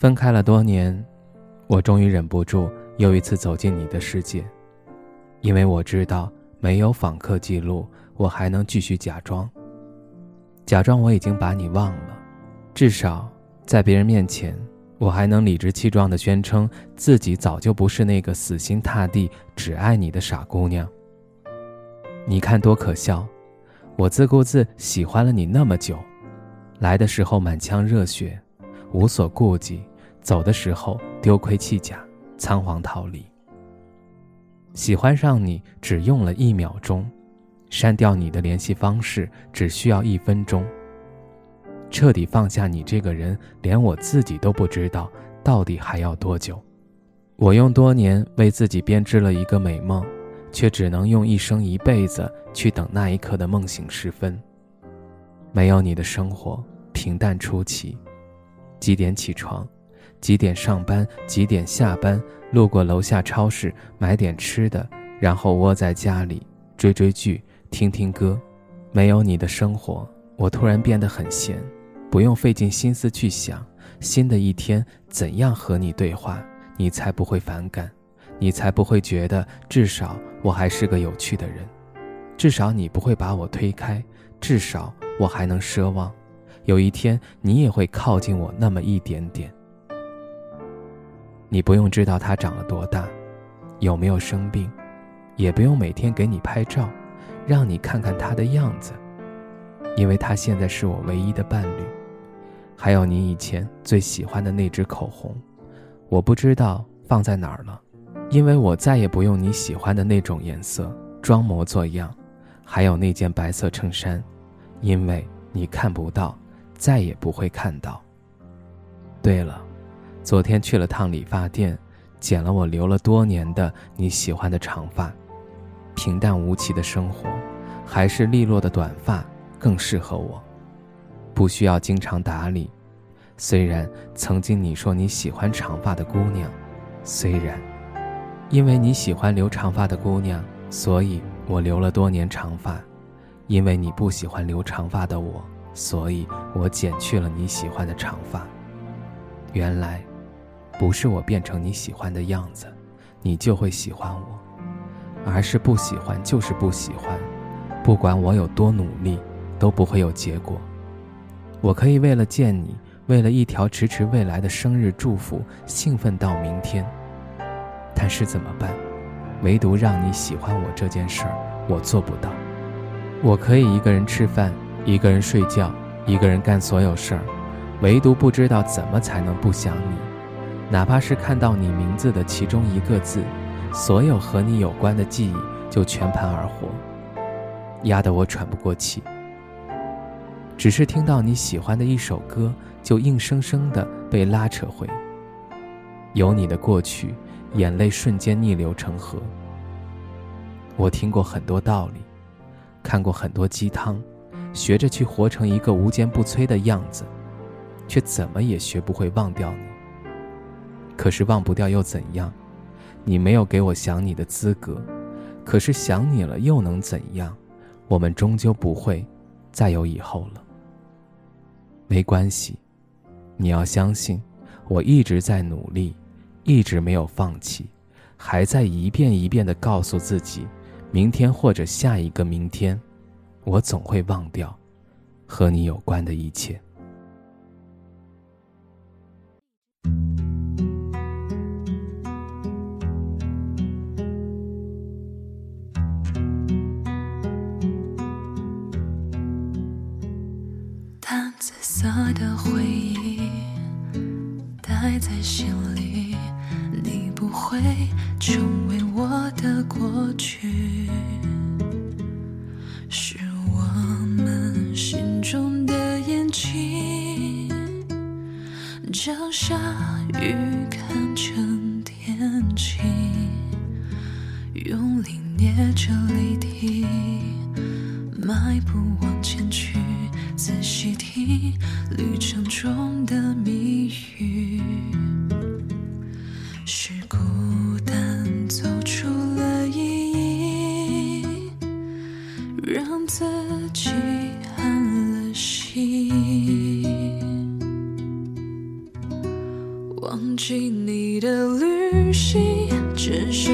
分开了多年，我终于忍不住又一次走进你的世界，因为我知道没有访客记录，我还能继续假装，假装我已经把你忘了，至少在别人面前，我还能理直气壮地宣称自己早就不是那个死心塌地只爱你的傻姑娘。你看多可笑，我自顾自喜欢了你那么久，来的时候满腔热血，无所顾忌。走的时候丢盔弃甲，仓皇逃离。喜欢上你只用了一秒钟，删掉你的联系方式只需要一分钟。彻底放下你这个人，连我自己都不知道到底还要多久。我用多年为自己编织了一个美梦，却只能用一生一辈子去等那一刻的梦醒时分。没有你的生活平淡出奇，几点起床？几点上班？几点下班？路过楼下超市买点吃的，然后窝在家里追追剧、听听歌。没有你的生活，我突然变得很闲，不用费尽心思去想新的一天怎样和你对话，你才不会反感，你才不会觉得至少我还是个有趣的人，至少你不会把我推开，至少我还能奢望，有一天你也会靠近我那么一点点。你不用知道他长了多大，有没有生病，也不用每天给你拍照，让你看看他的样子，因为他现在是我唯一的伴侣。还有你以前最喜欢的那支口红，我不知道放在哪儿了，因为我再也不用你喜欢的那种颜色，装模作样。还有那件白色衬衫，因为你看不到，再也不会看到。对了。昨天去了趟理发店，剪了我留了多年的你喜欢的长发。平淡无奇的生活，还是利落的短发更适合我。不需要经常打理。虽然曾经你说你喜欢长发的姑娘，虽然，因为你喜欢留长发的姑娘，所以我留了多年长发。因为你不喜欢留长发的我，所以我剪去了你喜欢的长发。原来。不是我变成你喜欢的样子，你就会喜欢我，而是不喜欢就是不喜欢，不管我有多努力，都不会有结果。我可以为了见你，为了一条迟迟未来的生日祝福，兴奋到明天。但是怎么办？唯独让你喜欢我这件事儿，我做不到。我可以一个人吃饭，一个人睡觉，一个人干所有事儿，唯独不知道怎么才能不想你。哪怕是看到你名字的其中一个字，所有和你有关的记忆就全盘而活，压得我喘不过气。只是听到你喜欢的一首歌，就硬生生的被拉扯回。有你的过去，眼泪瞬间逆流成河。我听过很多道理，看过很多鸡汤，学着去活成一个无坚不摧的样子，却怎么也学不会忘掉你。可是忘不掉又怎样？你没有给我想你的资格。可是想你了又能怎样？我们终究不会再有以后了。没关系，你要相信，我一直在努力，一直没有放弃，还在一遍一遍地告诉自己，明天或者下一个明天，我总会忘掉和你有关的一切。色的回忆带在心里，你不会成为我的过去，是我们心中的眼睛。将下雨看成天晴，用力捏着泪滴，迈步往前，仔细听旅程中的谜语。是孤单走出了意义，让自己安了心。忘记你的旅行，只是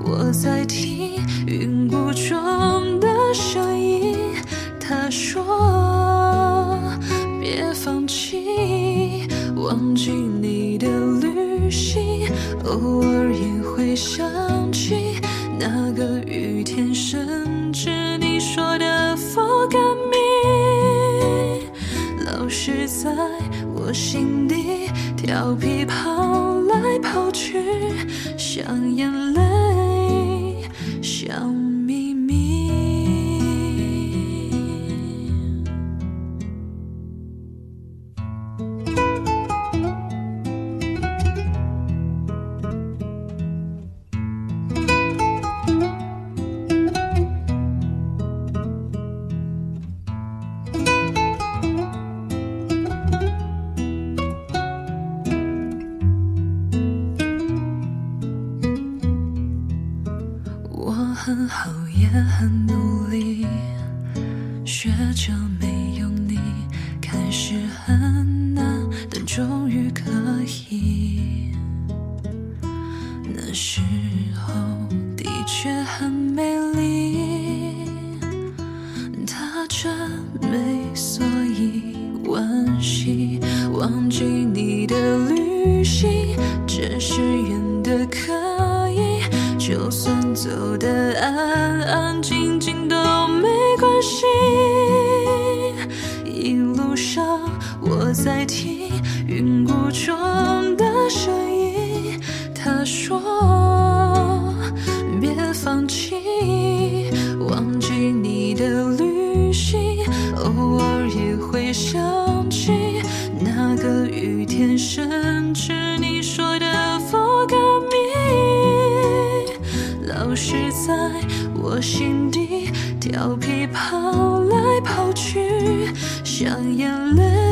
我在听云雾中的声音，他说别放弃，忘记你的旅行，偶尔也会想起那个雨天，甚至你说的 forget me，老是在我心底调皮跑来跑去，像眼泪，像很好，也很努力，学着没有你开始很难，但终于可以。那时候的确很美丽，他真美，所以惋惜。忘记你的旅安安静静都没关系。一路上我在听云雾中的声音，调皮跑来跑去，像眼泪。